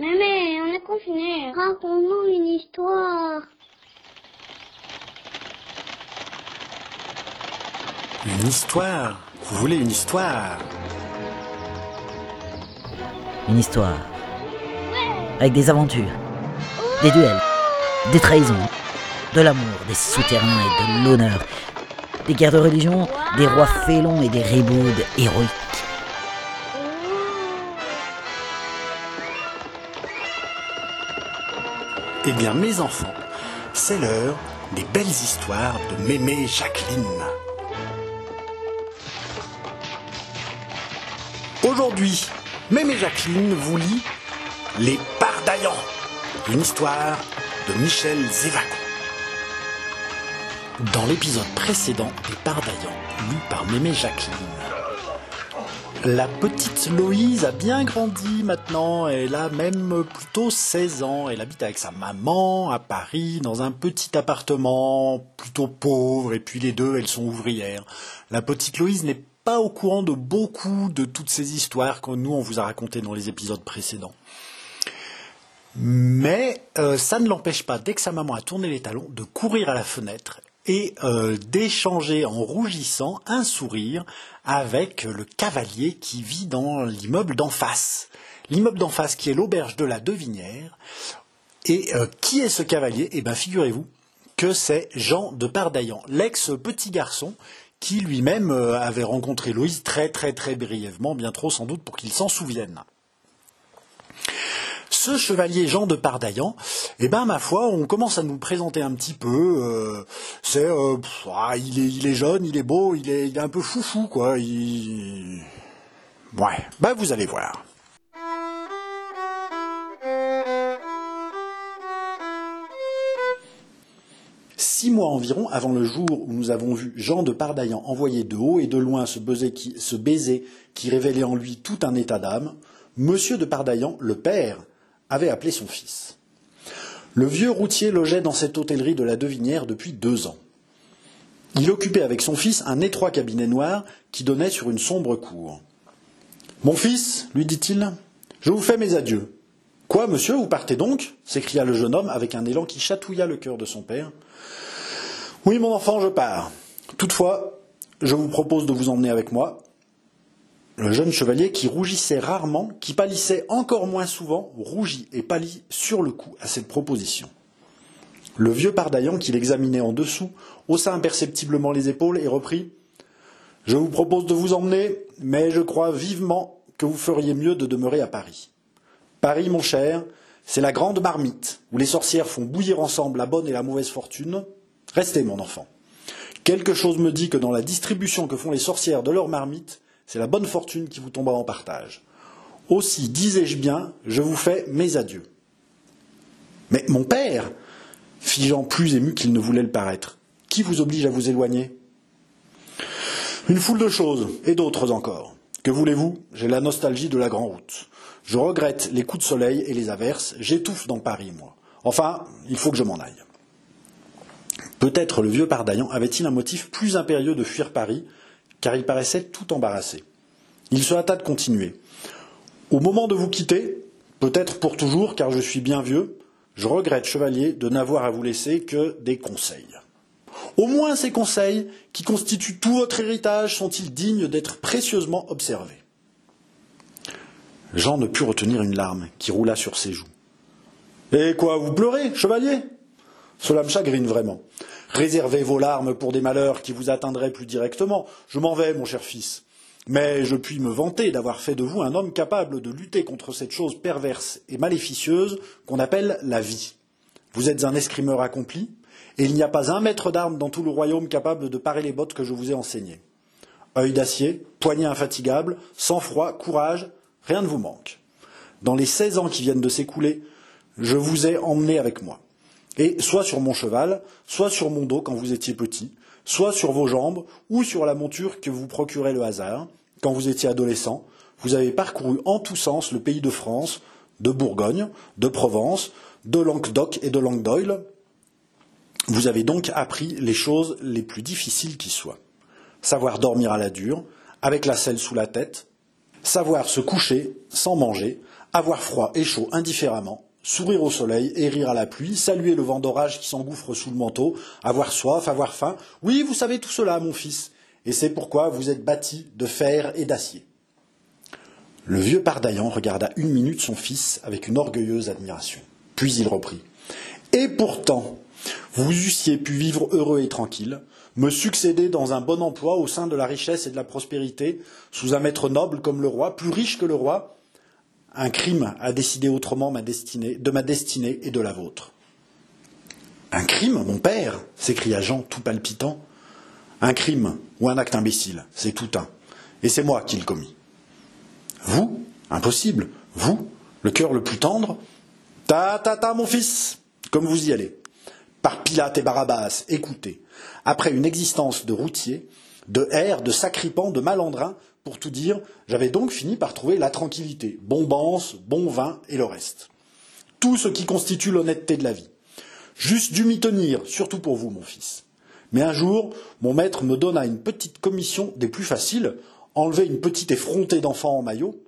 Mais, on est confiné. Raconte-nous une histoire. Une histoire Vous voulez une histoire? Une histoire. Avec des aventures, des duels, des trahisons, de l'amour, des souterrains et de l'honneur, des guerres de religion, des rois félons et des ribaudes héroïques. Eh bien, mes enfants, c'est l'heure des belles histoires de Mémé Jacqueline. Aujourd'hui, Mémé Jacqueline vous lit Les Pardaillants, une histoire de Michel Zévaco. Dans l'épisode précédent des Pardaillants, lu par Mémé Jacqueline, la petite Loïse a bien grandi maintenant, elle a même plutôt 16 ans, elle habite avec sa maman à Paris dans un petit appartement plutôt pauvre et puis les deux elles sont ouvrières. La petite Loïse n'est pas au courant de beaucoup de toutes ces histoires que nous on vous a racontées dans les épisodes précédents. Mais euh, ça ne l'empêche pas, dès que sa maman a tourné les talons, de courir à la fenêtre et euh, d'échanger en rougissant un sourire avec le cavalier qui vit dans l'immeuble d'en face. L'immeuble d'en face qui est l'auberge de la Devinière. Et euh, qui est ce cavalier? Eh bien, figurez-vous que c'est Jean de Pardaillan, l'ex-petit garçon qui lui-même euh, avait rencontré Louise très très très brièvement, bien trop sans doute pour qu'il s'en souvienne ce chevalier Jean de Pardaillan, eh ben ma foi, on commence à nous présenter un petit peu. Euh, c'est, euh, ah, il est, jeune, il est beau, il est, un peu foufou quoi. Ouais, ben vous allez voir. Six mois environ avant le jour où nous avons vu Jean de Pardaillan envoyer de haut et de loin ce baiser qui, ce baiser qui révélait en lui tout un état d'âme, Monsieur de Pardaillan, le père, avait appelé son fils. Le vieux routier logeait dans cette hôtellerie de la Devinière depuis deux ans. Il occupait avec son fils un étroit cabinet noir qui donnait sur une sombre cour. Mon fils, lui dit-il, je vous fais mes adieux. Quoi, monsieur, vous partez donc? s'écria le jeune homme avec un élan qui chatouilla le cœur de son père. Oui, mon enfant, je pars. Toutefois, je vous propose de vous emmener avec moi, le jeune chevalier, qui rougissait rarement, qui pâlissait encore moins souvent, rougit et pâlit sur le coup à cette proposition. Le vieux Pardaillan, qui l'examinait en dessous, haussa imperceptiblement les épaules et reprit Je vous propose de vous emmener, mais je crois vivement que vous feriez mieux de demeurer à Paris. Paris, mon cher, c'est la grande marmite, où les sorcières font bouillir ensemble la bonne et la mauvaise fortune. Restez, mon enfant. Quelque chose me dit que dans la distribution que font les sorcières de leur marmite, c'est la bonne fortune qui vous tombera en partage. Aussi, disais-je bien, je vous fais mes adieux. Mais mon père, fit Jean plus ému qu'il ne voulait le paraître, qui vous oblige à vous éloigner? Une foule de choses, et d'autres encore. Que voulez-vous? J'ai la nostalgie de la grande route. Je regrette les coups de soleil et les averses, j'étouffe dans Paris, moi. Enfin, il faut que je m'en aille. Peut-être le vieux Pardaillan avait-il un motif plus impérieux de fuir Paris car il paraissait tout embarrassé. Il se hâta de continuer. Au moment de vous quitter, peut-être pour toujours, car je suis bien vieux, je regrette, chevalier, de n'avoir à vous laisser que des conseils. Au moins ces conseils, qui constituent tout votre héritage, sont-ils dignes d'être précieusement observés Jean ne put retenir une larme qui roula sur ses joues. Et quoi, vous pleurez, chevalier? Cela me chagrine vraiment. Réservez vos larmes pour des malheurs qui vous atteindraient plus directement. Je m'en vais, mon cher fils. Mais je puis me vanter d'avoir fait de vous un homme capable de lutter contre cette chose perverse et maléficieuse qu'on appelle la vie. Vous êtes un escrimeur accompli, et il n'y a pas un maître d'armes dans tout le royaume capable de parer les bottes que je vous ai enseignées. Œil d'acier, poignet infatigable, sang-froid, courage, rien ne vous manque. Dans les seize ans qui viennent de s'écouler, je vous ai emmené avec moi et soit sur mon cheval, soit sur mon dos quand vous étiez petit, soit sur vos jambes, ou sur la monture que vous procurait le hasard, quand vous étiez adolescent, vous avez parcouru en tous sens le pays de France, de Bourgogne, de Provence, de Languedoc et de Languedoil. Vous avez donc appris les choses les plus difficiles qui soient. Savoir dormir à la dure, avec la selle sous la tête, savoir se coucher sans manger, Avoir froid et chaud indifféremment, sourire au soleil et rire à la pluie, saluer le vent d'orage qui s'engouffre sous le manteau, avoir soif, avoir faim. Oui, vous savez tout cela, mon fils, et c'est pourquoi vous êtes bâti de fer et d'acier. Le vieux Pardaillan regarda une minute son fils avec une orgueilleuse admiration. Puis il reprit. Et pourtant, vous eussiez pu vivre heureux et tranquille, me succéder dans un bon emploi au sein de la richesse et de la prospérité, sous un maître noble comme le roi, plus riche que le roi, un crime a décidé autrement de ma destinée et de la vôtre. Un crime, mon père s'écria Jean, tout palpitant. Un crime ou un acte imbécile, c'est tout un. Et c'est moi qui le commis. Vous Impossible. Vous Le cœur le plus tendre Ta ta ta, mon fils Comme vous y allez. Par Pilate et Barabbas, écoutez. Après une existence de routier, de air, de sacripant, de malandrin, pour tout dire, j'avais donc fini par trouver la tranquillité, bombance, bon vin et le reste. Tout ce qui constitue l'honnêteté de la vie. Juste dû m'y tenir, surtout pour vous, mon fils. Mais un jour, mon maître me donna une petite commission des plus faciles, enlever une petite effrontée d'enfant en maillot.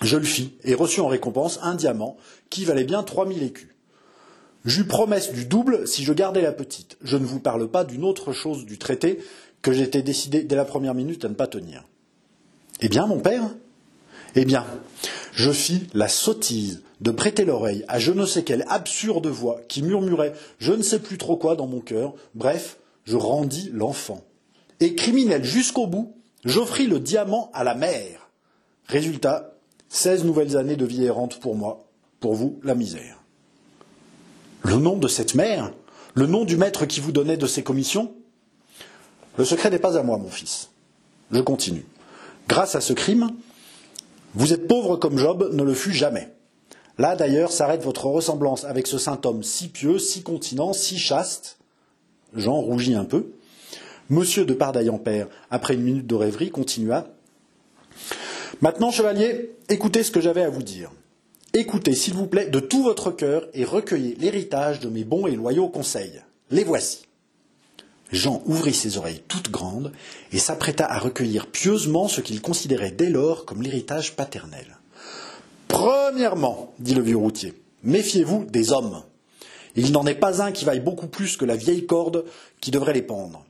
Je le fis et reçus en récompense un diamant qui valait bien trois mille écus. J'eus promesse du double si je gardais la petite. Je ne vous parle pas d'une autre chose du traité que j'étais décidé dès la première minute à ne pas tenir. Eh bien, mon père? Eh bien, je fis la sottise de prêter l'oreille à je ne sais quelle absurde voix qui murmurait je ne sais plus trop quoi dans mon cœur. Bref, je rendis l'enfant. Et criminel jusqu'au bout, j'offris le diamant à la mère. Résultat, seize nouvelles années de vie errante pour moi, pour vous, la misère. Le nom de cette mère Le nom du maître qui vous donnait de ses commissions? Le secret n'est pas à moi, mon fils. Je continue. Grâce à ce crime, vous êtes pauvre comme Job ne le fut jamais. Là, d'ailleurs, s'arrête votre ressemblance avec ce saint homme si pieux, si continent, si chaste. Jean rougit un peu. Monsieur de Pardaillan-Père, après une minute de rêverie, continua. Maintenant, chevalier, écoutez ce que j'avais à vous dire. Écoutez, s'il vous plaît, de tout votre cœur et recueillez l'héritage de mes bons et loyaux conseils. Les voici. Jean ouvrit ses oreilles toutes grandes et s'apprêta à recueillir pieusement ce qu'il considérait dès lors comme l'héritage paternel. Premièrement, dit le vieux routier, méfiez-vous des hommes. Il n'en est pas un qui vaille beaucoup plus que la vieille corde qui devrait les pendre.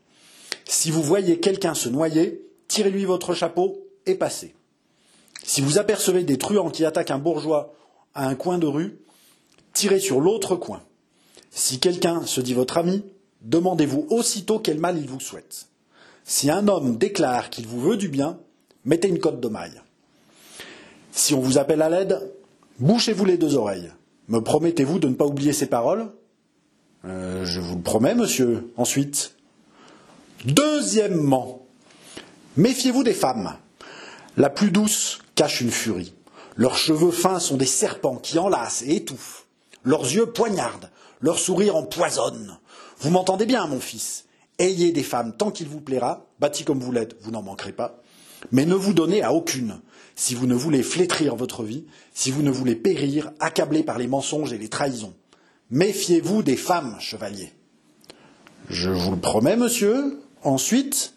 Si vous voyez quelqu'un se noyer, tirez-lui votre chapeau et passez. Si vous apercevez des truands qui attaquent un bourgeois à un coin de rue, tirez sur l'autre coin. Si quelqu'un se dit votre ami, demandez-vous aussitôt quel mal il vous souhaite. Si un homme déclare qu'il vous veut du bien, mettez une cote de maille. Si on vous appelle à l'aide, bouchez-vous les deux oreilles. Me promettez-vous de ne pas oublier ces paroles? Euh, Je vous le promets, monsieur. Ensuite. Deuxièmement, méfiez-vous des femmes. La plus douce cache une furie. Leurs cheveux fins sont des serpents qui enlacent et étouffent. Leurs yeux poignardent, leur sourire empoisonne. Vous m'entendez bien, mon fils. Ayez des femmes tant qu'il vous plaira, bâtis comme vous l'êtes, vous n'en manquerez pas, mais ne vous donnez à aucune, si vous ne voulez flétrir votre vie, si vous ne voulez périr, accablé par les mensonges et les trahisons. Méfiez-vous des femmes, chevalier. Je vous le promets, monsieur. Ensuite,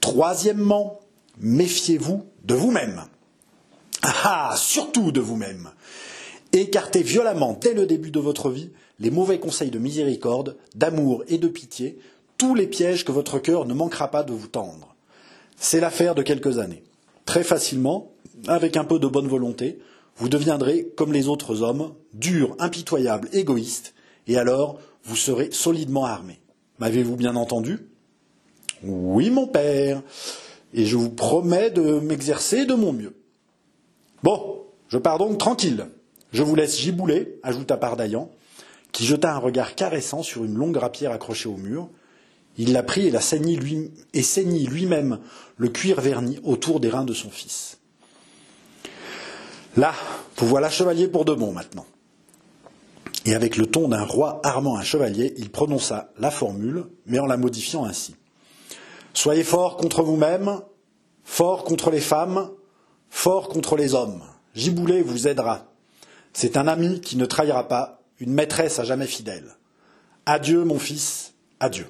troisièmement, méfiez-vous de vous-même. Ah, surtout de vous-même. Écartez violemment, dès le début de votre vie, les mauvais conseils de miséricorde, d'amour et de pitié, tous les pièges que votre cœur ne manquera pas de vous tendre. C'est l'affaire de quelques années. Très facilement, avec un peu de bonne volonté, vous deviendrez, comme les autres hommes, dur, impitoyable, égoïste, et alors vous serez solidement armé. M'avez-vous bien entendu? Oui, mon père, et je vous promets de m'exercer de mon mieux. Bon, je pars donc tranquille. Je vous laisse gibouler, ajouta Pardaillan, qui jeta un regard caressant sur une longue rapière accrochée au mur. Il la prit et la saignit lui-même le cuir verni autour des reins de son fils. Là, vous voilà chevalier pour de bon maintenant. Et avec le ton d'un roi armant un chevalier, il prononça la formule, mais en la modifiant ainsi. Soyez fort contre vous-même, fort contre les femmes, fort contre les hommes. Giboulet vous aidera. C'est un ami qui ne trahira pas, une maîtresse à jamais fidèle. Adieu, mon fils, adieu.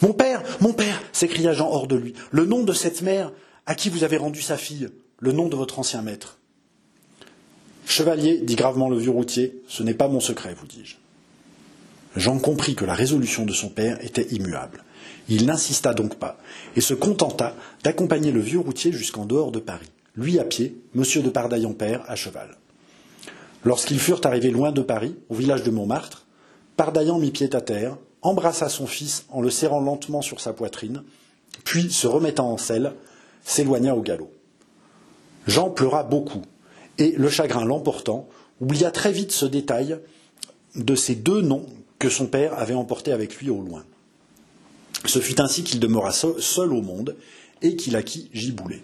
Mon père, mon père, s'écria Jean hors de lui, le nom de cette mère à qui vous avez rendu sa fille, le nom de votre ancien maître. Chevalier, dit gravement le vieux routier, ce n'est pas mon secret, vous dis-je. Jean comprit que la résolution de son père était immuable. Il n'insista donc pas, et se contenta d'accompagner le vieux routier jusqu'en dehors de Paris, lui à pied, monsieur de Pardaillon père à cheval. Lorsqu'ils furent arrivés loin de Paris, au village de Montmartre, Pardaillan mit pied à terre, embrassa son fils en le serrant lentement sur sa poitrine, puis, se remettant en selle, s'éloigna au galop. Jean pleura beaucoup, et, le chagrin l'emportant, oublia très vite ce détail de ces deux noms que son père avait emportés avec lui au loin. Ce fut ainsi qu'il demeura seul au monde et qu'il acquit Giboulet.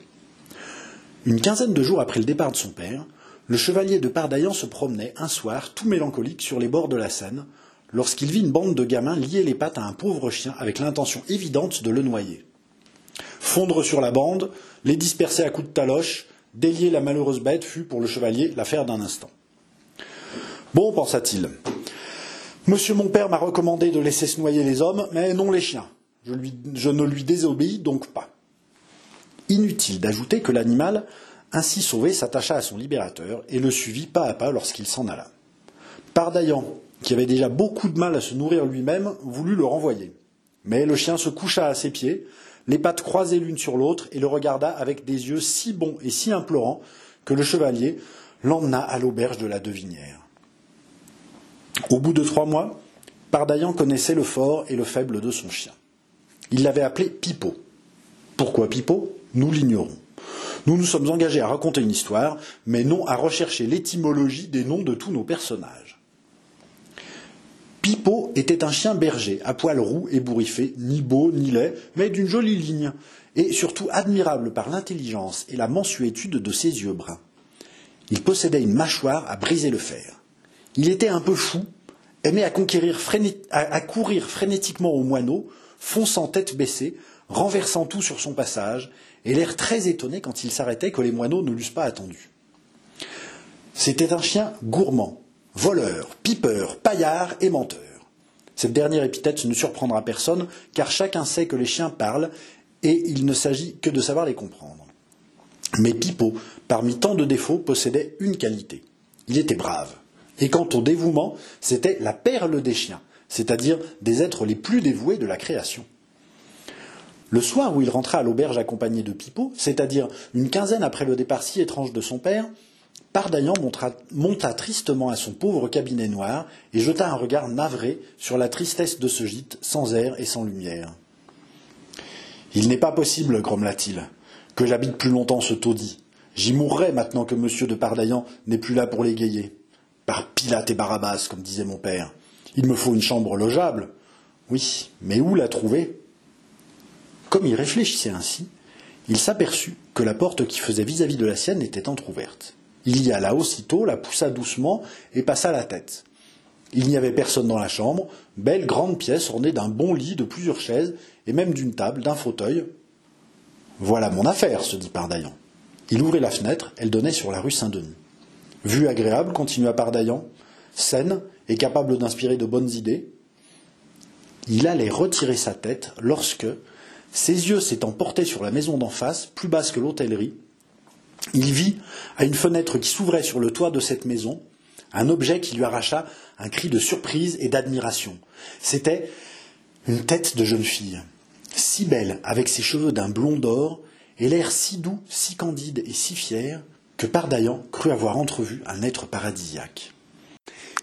Une quinzaine de jours après le départ de son père, le chevalier de Pardaillan se promenait un soir, tout mélancolique, sur les bords de la Seine, lorsqu'il vit une bande de gamins lier les pattes à un pauvre chien avec l'intention évidente de le noyer. Fondre sur la bande, les disperser à coups de taloche, délier la malheureuse bête fut pour le chevalier l'affaire d'un instant. Bon, pensa-t-il, Monsieur mon père m'a recommandé de laisser se noyer les hommes, mais non les chiens. Je, je ne lui désobéis donc pas. Inutile d'ajouter que l'animal, ainsi sauvé, s'attacha à son libérateur et le suivit pas à pas lorsqu'il s'en alla. Pardaillan, qui avait déjà beaucoup de mal à se nourrir lui-même, voulut le renvoyer. Mais le chien se coucha à ses pieds, les pattes croisées l'une sur l'autre, et le regarda avec des yeux si bons et si implorants que le chevalier l'emmena à l'auberge de la Devinière. Au bout de trois mois, Pardaillan connaissait le fort et le faible de son chien. Il l'avait appelé Pipeau. Pourquoi Pipeau? Nous l'ignorons. Nous nous sommes engagés à raconter une histoire, mais non à rechercher l'étymologie des noms de tous nos personnages. Pipeau était un chien berger, à poils roux et bourriffé, ni beau ni laid, mais d'une jolie ligne, et surtout admirable par l'intelligence et la mansuétude de ses yeux bruns. Il possédait une mâchoire à briser le fer. Il était un peu fou, aimait à, courir frénétiquement au moineau, fonçant tête baissée, renversant tout sur son passage, et l'air très étonné quand il s'arrêtait que les moineaux ne l'eussent pas attendu. C'était un chien gourmand, voleur, pipeur, paillard et menteur. Cette dernière épithète ne surprendra personne, car chacun sait que les chiens parlent, et il ne s'agit que de savoir les comprendre. Mais Pipeau, parmi tant de défauts, possédait une qualité. Il était brave. Et quant au dévouement, c'était la perle des chiens, c'est-à-dire des êtres les plus dévoués de la création. Le soir où il rentra à l'auberge accompagné de Pipeau, c'est-à-dire une quinzaine après le départ si étrange de son père, Pardaillan monta tristement à son pauvre cabinet noir et jeta un regard navré sur la tristesse de ce gîte sans air et sans lumière. Il n'est pas possible, grommela-t-il, que j'habite plus longtemps ce taudis. J'y mourrai maintenant que monsieur de Pardaillan n'est plus là pour l'égayer. Par Pilate et Barabbas, comme disait mon père. Il me faut une chambre logeable. Oui, mais où la trouver? Comme il réfléchissait ainsi, il s'aperçut que la porte qui faisait vis-à-vis de la sienne était entr'ouverte. Il y alla aussitôt, la poussa doucement et passa la tête. Il n'y avait personne dans la chambre, belle grande pièce ornée d'un bon lit, de plusieurs chaises, et même d'une table, d'un fauteuil. Voilà mon affaire, se dit Pardaillan. Il ouvrit la fenêtre, elle donnait sur la rue Saint-Denis. Vue agréable, continua Pardaillan, saine et capable d'inspirer de bonnes idées. Il allait retirer sa tête lorsque, ses yeux s'étant portés sur la maison d'en face, plus basse que l'hôtellerie, il vit, à une fenêtre qui s'ouvrait sur le toit de cette maison, un objet qui lui arracha un cri de surprise et d'admiration. C'était une tête de jeune fille, si belle, avec ses cheveux d'un blond d'or, et l'air si doux, si candide et si fier, que Pardaillan crut avoir entrevu un être paradisiaque.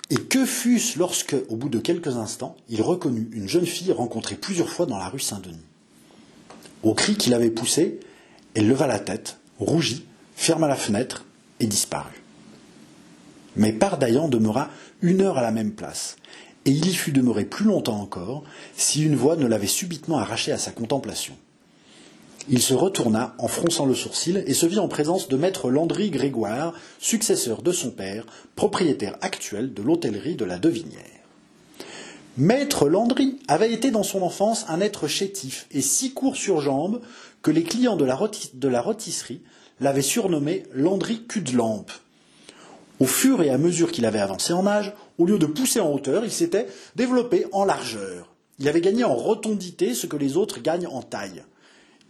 Et que fût-ce lorsque, au bout de quelques instants, il reconnut une jeune fille rencontrée plusieurs fois dans la rue Saint-Denis? Au cri qu'il avait poussé, elle leva la tête, rougit, ferma la fenêtre et disparut. Mais Pardaillan demeura une heure à la même place, et il y fut demeuré plus longtemps encore si une voix ne l'avait subitement arraché à sa contemplation. Il se retourna en fronçant le sourcil et se vit en présence de maître Landry Grégoire, successeur de son père, propriétaire actuel de l'hôtellerie de la Devinière. Maître Landry avait été dans son enfance un être chétif et si court sur jambes que les clients de la, de rôtisserie l'avaient surnommé Landry cul de lampe. Au fur et à mesure qu'il avait avancé en âge, au lieu de pousser en hauteur, il s'était développé en largeur. Il avait gagné en rotondité ce que les autres gagnent en taille.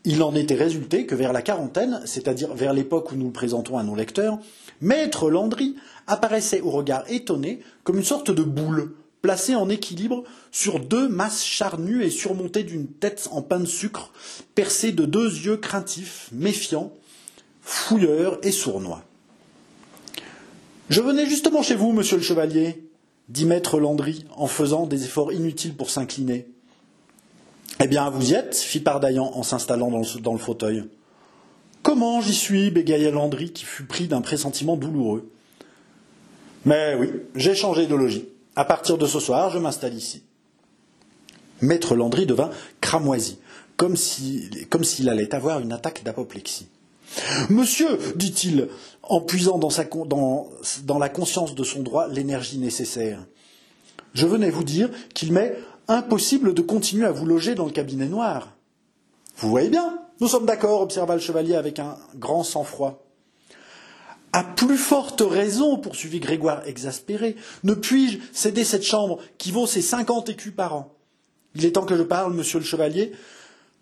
Il en était résulté que vers la quarantaine, c'est-à-dire vers l'époque où nous le présentons à nos lecteurs, Maître Landry apparaissait au regard étonné comme une sorte de boule, placée en équilibre sur deux masses charnues et surmontée d'une tête en pain de sucre, percée de deux yeux craintifs, méfiants, fouilleurs et sournois. Je venais justement chez vous, monsieur le chevalier, dit maître Landry en faisant des efforts inutiles pour s'incliner. Eh bien, vous y êtes, fit Pardaillan en s'installant dans, dans le, fauteuil. Comment j'y suis bégaya Landry, qui fut pris d'un pressentiment douloureux. Mais oui, j'ai changé de logis. À partir de ce soir, je m'installe ici. Maître Landry devint cramoisi, comme s'il allait avoir une attaque d'apoplexie. Monsieur, dit-il, en puisant dans, dans la conscience de son droit l'énergie nécessaire, je venais vous dire qu'il m'est impossible de continuer à vous loger dans le cabinet noir. Vous voyez bien, nous sommes d'accord, observa le chevalier avec un grand sang-froid. À plus forte raison, poursuivit Grégoire exaspéré, ne puis-je céder cette chambre qui vaut ses cinquante écus par an? Il est temps que je parle, monsieur le chevalier.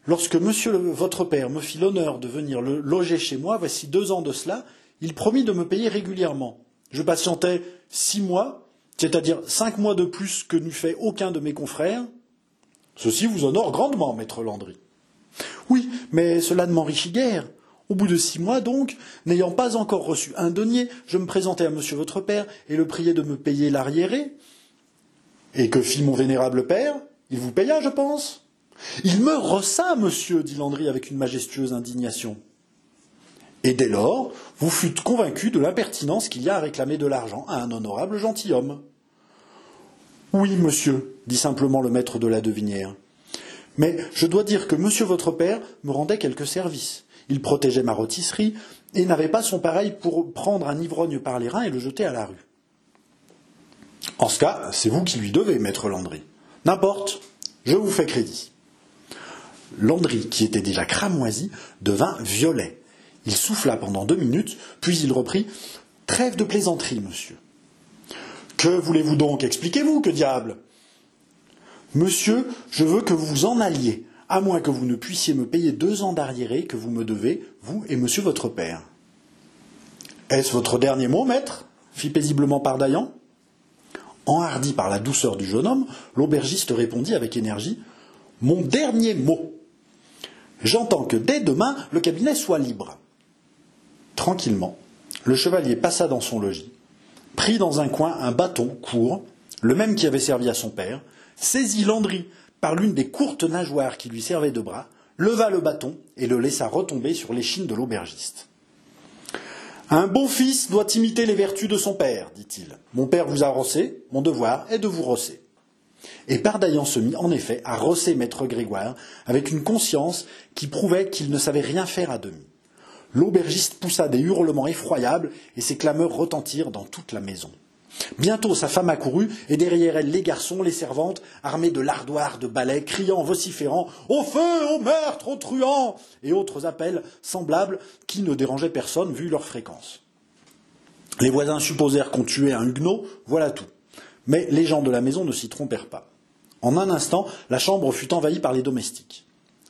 Lorsque monsieur votre père me fit l'honneur de venir le loger chez moi, voici deux ans de cela, il promit de me payer régulièrement. Je patientais six mois, c'est-à-dire cinq mois de plus que n'eût fait aucun de mes confrères. Ceci vous honore grandement, maître Landry. Oui, mais cela ne m'enrichit guère. Au bout de six mois, donc, n'ayant pas encore reçu un denier, je me présentai à monsieur votre père et le priai de me payer l'arriéré. Et que fit mon vénérable père? Il vous paya, je pense. Il me ressa, monsieur, dit Landry avec une majestueuse indignation. Et dès lors, vous fûtes convaincu de l'impertinence qu'il y a à réclamer de l'argent à un honorable gentilhomme. Oui, monsieur, dit simplement le maître de la devinière. Mais je dois dire que monsieur votre père me rendait quelques services. Il protégeait ma rôtisserie et n'avait pas son pareil pour prendre un ivrogne par les reins et le jeter à la rue. En ce cas, c'est vous qui lui devez, maître Landry. N'importe, je vous fais crédit. Landry, qui était déjà cramoisi, devint violet. Il souffla pendant deux minutes, puis il reprit Trêve de plaisanterie, monsieur. Que voulez-vous donc? Expliquez-vous, que diable? Monsieur, je veux que vous vous en alliez à moins que vous ne puissiez me payer deux ans d'arriéré que vous me devez, vous et monsieur votre père. Est-ce votre dernier mot, maître? fit paisiblement Pardaillan. Enhardi par la douceur du jeune homme, l'aubergiste répondit avec énergie Mon dernier mot. J'entends que dès demain, le cabinet soit libre. Tranquillement, le chevalier passa dans son logis, prit dans un coin un bâton court, le même qui avait servi à son père, saisit Landry par l'une des courtes nageoires qui lui servaient de bras, leva le bâton et le laissa retomber sur l'échine de l'aubergiste. Un bon fils doit imiter les vertus de son père, dit-il. Mon père vous a rossé, mon devoir est de vous rosser. Et Pardaillan se mit en effet à rosser maître Grégoire avec une conscience qui prouvait qu'il ne savait rien faire à demi. L'aubergiste poussa des hurlements effroyables et ses clameurs retentirent dans toute la maison. Bientôt sa femme accourut, et derrière elle les garçons, les servantes, armés de lardoirs, de balais, criant, vociférant Au feu, au meurtre, au truand et autres appels semblables qui ne dérangeaient personne vu leur fréquence. Les voisins supposèrent qu'on tuait un huguenot, voilà tout. Mais les gens de la maison ne s'y trompèrent pas. En un instant, la chambre fut envahie par les domestiques.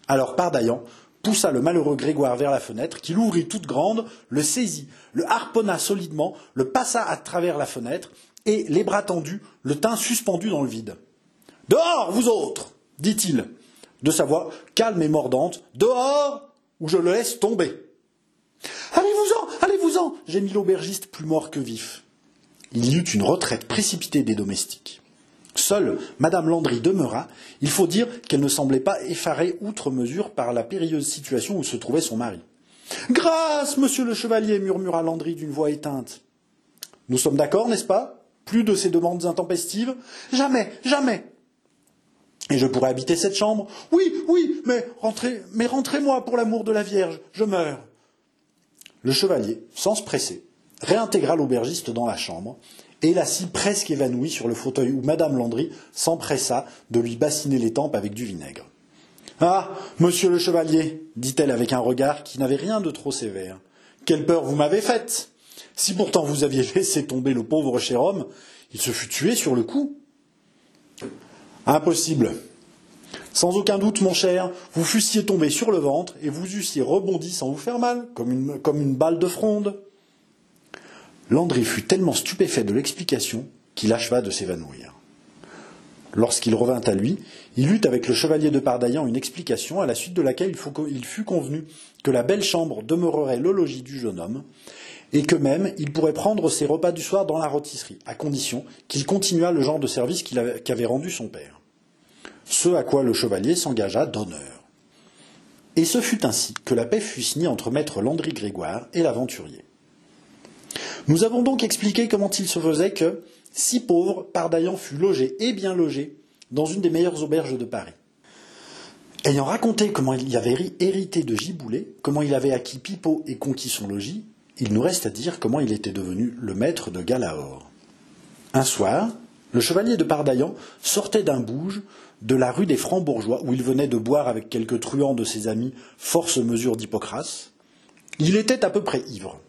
Alors Pardaillan poussa le malheureux Grégoire vers la fenêtre, qu'il ouvrit toute grande, le saisit, le harponna solidement, le passa à travers la fenêtre, et, les bras tendus, le tint suspendu dans le vide. Dehors, vous autres dit-il, de sa voix calme et mordante. Dehors, ou je le laisse tomber. Allez-vous-en, allez-vous-en gémit l'aubergiste plus mort que vif. Il y eut une retraite précipitée des domestiques. Seule Madame Landry demeura. Il faut dire qu'elle ne semblait pas effarée outre mesure par la périlleuse situation où se trouvait son mari. Grâce, monsieur le chevalier, murmura Landry d'une voix éteinte. Nous sommes d'accord, n'est-ce pas? Plus de ces demandes intempestives? Jamais, jamais. Et je pourrais habiter cette chambre? Oui, oui, mais rentrez, mais rentrez-moi pour l'amour de la Vierge, je meurs. Le chevalier, sans se presser, réintégra l'aubergiste dans la chambre et l'assit presque évanoui sur le fauteuil où Madame Landry s'empressa de lui bassiner les tempes avec du vinaigre. Ah, monsieur le chevalier, dit-elle avec un regard qui n'avait rien de trop sévère, quelle peur vous m'avez faite Si pourtant vous aviez laissé tomber le pauvre cher homme, il se fût tué sur le coup. Impossible. Sans aucun doute, mon cher, vous fussiez tombé sur le ventre et vous eussiez rebondi sans vous faire mal, comme une balle de fronde. Landry fut tellement stupéfait de l'explication qu'il acheva de s'évanouir. Lorsqu'il revint à lui, il eut avec le chevalier de Pardaillan une explication à la suite de laquelle il fut convenu que la belle chambre demeurerait le logis du jeune homme, et que même il pourrait prendre ses repas du soir dans la rôtisserie, à condition qu'il continuât le genre de service qu'avait rendu son père. Ce à quoi le chevalier s'engagea d'honneur. Et ce fut ainsi que la paix fut signée entre maître Landry Grégoire et l'aventurier. Nous avons donc expliqué comment il se faisait que, si pauvre, Pardaillan fut logé et bien logé dans une des meilleures auberges de Paris. Ayant raconté comment il avait hérité de Giboulet, comment il avait acquis Pipeau et conquis son logis, il nous reste à dire comment il était devenu le maître de Galahor. Un soir, le chevalier de Pardaillan sortait d'un bouge de la rue des Francs-Bourgeois, où il venait de boire avec quelques truands de ses amis force mesure d'Hippocrate. Il était à peu près ivre,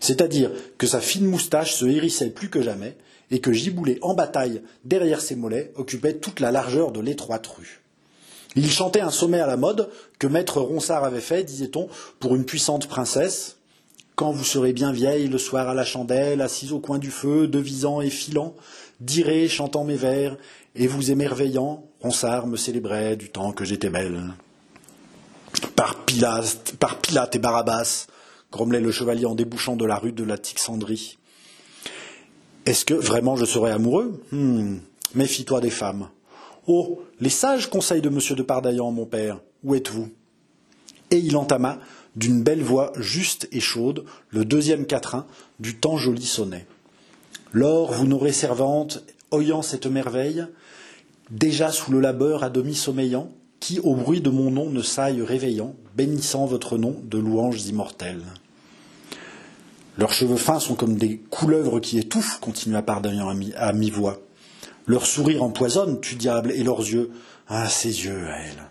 c'est-à-dire que sa fine moustache se hérissait plus que jamais, et que Giboulet en bataille derrière ses mollets occupait toute la largeur de l'étroite rue. Il chantait un sommet à la mode que maître Ronsard avait fait, disait-on, pour une puissante princesse. Quand vous serez bien vieille, le soir à la chandelle, assise au coin du feu, devisant et filant, direz, chantant mes vers, et vous émerveillant, Ronsard me célébrait du temps que j'étais belle. Par Pilate, par Pilate et Barabbas, grommelait le chevalier en débouchant de la rue de la Tixandrie. Est-ce que vraiment je serais amoureux? Hmm. Méfie-toi des femmes. Oh, les sages conseils de monsieur de Pardaillan, mon père, où êtes-vous? Et il entama, d'une belle voix juste et chaude, le deuxième quatrain du temps joli sonnet. Lors vous n'aurez servante, oyant cette merveille, déjà sous le labeur à demi sommeillant, qui au bruit de mon nom ne saille réveillant, bénissant votre nom de louanges immortelles. Leurs cheveux fins sont comme des couleuvres qui étouffent, continua Pardaillan à mi-voix. Leur sourire empoisonne, tu diable, et leurs yeux. Ah, ses yeux, à elle.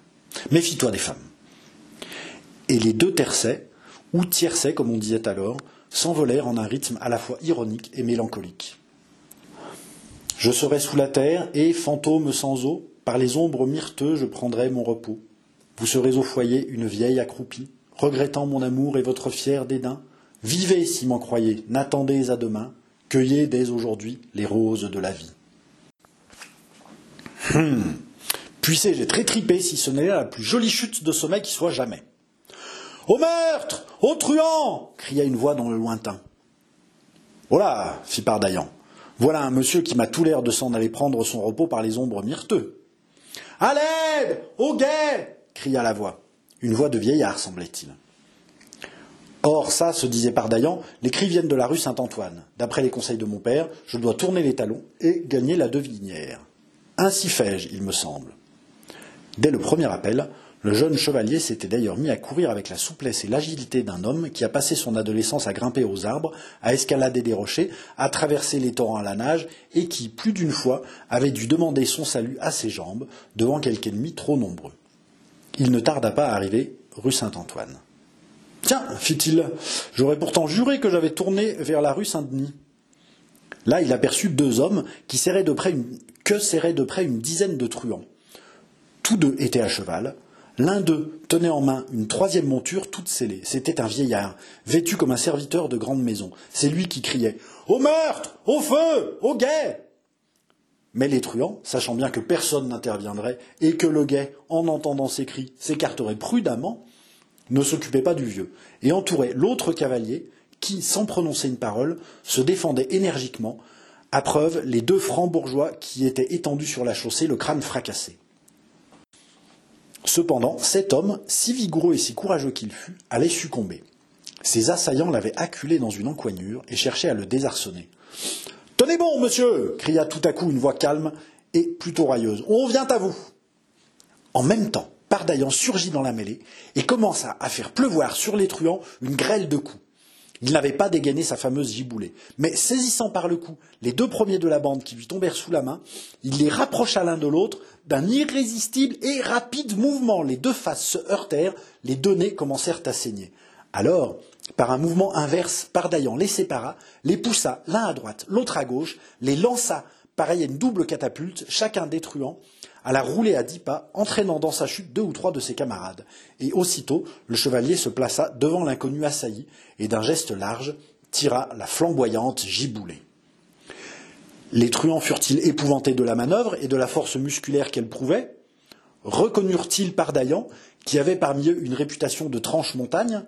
Méfie-toi des femmes. Et les deux tercets, ou tiercets comme on disait alors, s'envolèrent en un rythme à la fois ironique et mélancolique. Je serai sous la terre, et, fantôme sans eau, par les ombres myrteux je prendrai mon repos. Vous serez au foyer une vieille accroupie, regrettant mon amour et votre fier dédain, Vivez si m'en croyez, n'attendez à demain, cueillez dès aujourd'hui les roses de la vie. Hum. Puissé-je très tripé si ce n'est la plus jolie chute de sommeil qui soit jamais. Au meurtre Au truand cria une voix dans le lointain. Oh là fit Pardaillan. Voilà un monsieur qui m'a tout l'air de s'en aller prendre son repos par les ombres myrteux. À l'aide Au guet cria la voix. Une voix de vieillard, semblait-il. Or, ça, se disait Pardaillan, les cris viennent de la rue Saint-Antoine. D'après les conseils de mon père, je dois tourner les talons et gagner la devinière. Ainsi fais-je, il me semble. Dès le premier appel, le jeune chevalier s'était d'ailleurs mis à courir avec la souplesse et l'agilité d'un homme qui a passé son adolescence à grimper aux arbres, à escalader des rochers, à traverser les torrents à la nage, et qui, plus d'une fois, avait dû demander son salut à ses jambes devant quelque ennemi trop nombreux. Il ne tarda pas à arriver rue Saint-Antoine. Tiens, fit-il, j'aurais pourtant juré que j'avais tourné vers la rue Saint-Denis. Là, il aperçut deux hommes qui serraient de près que serraient de près une dizaine de truands. Tous deux étaient à cheval. L'un d'eux tenait en main une troisième monture toute scellée. C'était un vieillard, vêtu comme un serviteur de grande maison. C'est lui qui criait Au meurtre Au feu Au guet mais les truands, sachant bien que personne n'interviendrait et que le guet, en entendant ces cris, s'écarterait prudemment, ne s'occupait pas du vieux, et entourait l'autre cavalier, qui, sans prononcer une parole, se défendait énergiquement, à preuve les deux francs bourgeois qui étaient étendus sur la chaussée, le crâne fracassé. Cependant, cet homme, si vigoureux et si courageux qu'il fût, allait succomber. Ses assaillants l'avaient acculé dans une encoignure et cherchaient à le désarçonner. Tenez bon, monsieur cria tout à coup une voix calme et plutôt railleuse. On vient à vous. En même temps, Pardaillan surgit dans la mêlée et commença à faire pleuvoir sur les truands une grêle de coups. Il n'avait pas dégainé sa fameuse giboulée, mais saisissant par le cou les deux premiers de la bande qui lui tombèrent sous la main, il les rapprocha l'un de l'autre d'un irrésistible et rapide mouvement. Les deux faces se heurtèrent, les deux nez commencèrent à saigner. Alors, par un mouvement inverse, Pardaillan les sépara, les poussa l'un à droite, l'autre à gauche, les lança pareil à une double catapulte, chacun des truands alla rouler à dix pas, entraînant dans sa chute deux ou trois de ses camarades. Et aussitôt, le chevalier se plaça devant l'inconnu assailli, et d'un geste large, tira la flamboyante giboulée. Les truands furent-ils épouvantés de la manœuvre et de la force musculaire qu'elle prouvait? Reconnurent-ils Pardaillan, qui avait parmi eux une réputation de tranche-montagne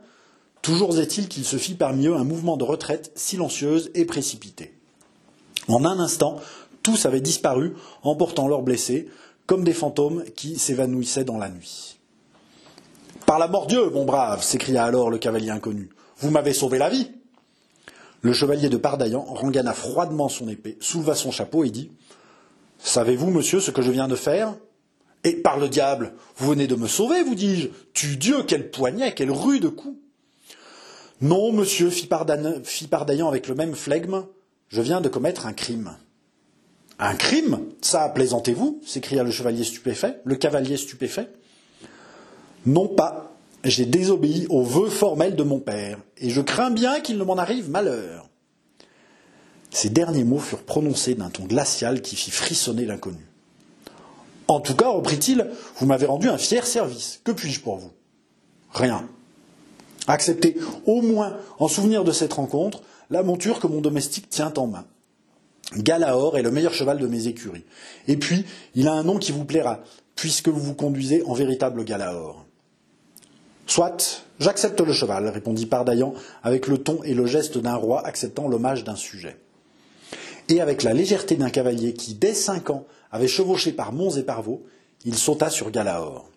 Toujours est-il qu'il se fit parmi eux un mouvement de retraite silencieuse et précipité. En un instant, tous avaient disparu, emportant leurs blessés, comme des fantômes qui s'évanouissaient dans la nuit. Par la mort Dieu, mon brave, s'écria alors le cavalier inconnu, vous m'avez sauvé la vie. Le chevalier de Pardaillan rengana froidement son épée, souleva son chapeau et dit Savez-vous, monsieur, ce que je viens de faire? Et par le diable, vous venez de me sauver, vous dis-je. Tu Dieu, quel poignet, quel rude coup Non, monsieur, fit Pardaillan avec le même flegme, je viens de commettre un crime. Un crime Ça, plaisantez-vous s'écria le chevalier stupéfait, le cavalier stupéfait. Non pas. J'ai désobéi aux vœux formels de mon père, et je crains bien qu'il ne m'en arrive malheur. Ces derniers mots furent prononcés d'un ton glacial qui fit frissonner l'inconnu. En tout cas, reprit-il, vous m'avez rendu un fier service. Que puis-je pour vous? Rien. Acceptez au moins, en souvenir de cette rencontre, la monture que mon domestique tient en main. Galaor est le meilleur cheval de mes écuries. Et puis, il a un nom qui vous plaira, puisque vous vous conduisez en véritable Galaor. Soit, j'accepte le cheval, répondit Pardaillan, avec le ton et le geste d'un roi acceptant l'hommage d'un sujet. Et avec la légèreté d'un cavalier qui, dès cinq ans, avait chevauché par monts et par vaux, il sauta sur Galaor.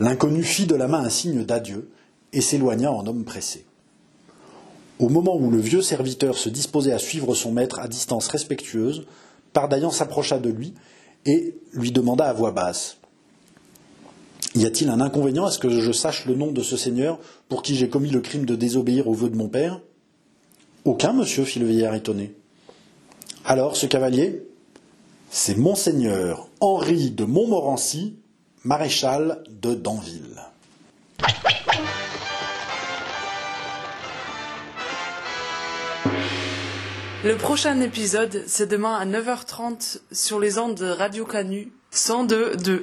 L'inconnu fit de la main un signe d'adieu et s'éloigna en homme pressé. Au moment où le vieux serviteur se disposait à suivre son maître à distance respectueuse, Pardaillan s'approcha de lui et lui demanda à voix basse Y a-t-il un inconvénient à ce que je sache le nom de ce seigneur pour qui j'ai commis le crime de désobéir aux vœux de mon père? Aucun, monsieur, fit le vieillard étonné. Alors, ce cavalier C'est Monseigneur Henri de Montmorency, maréchal de Danville. Le prochain épisode, c'est demain à 9h30 sur les ondes de Radio Canu 102.2.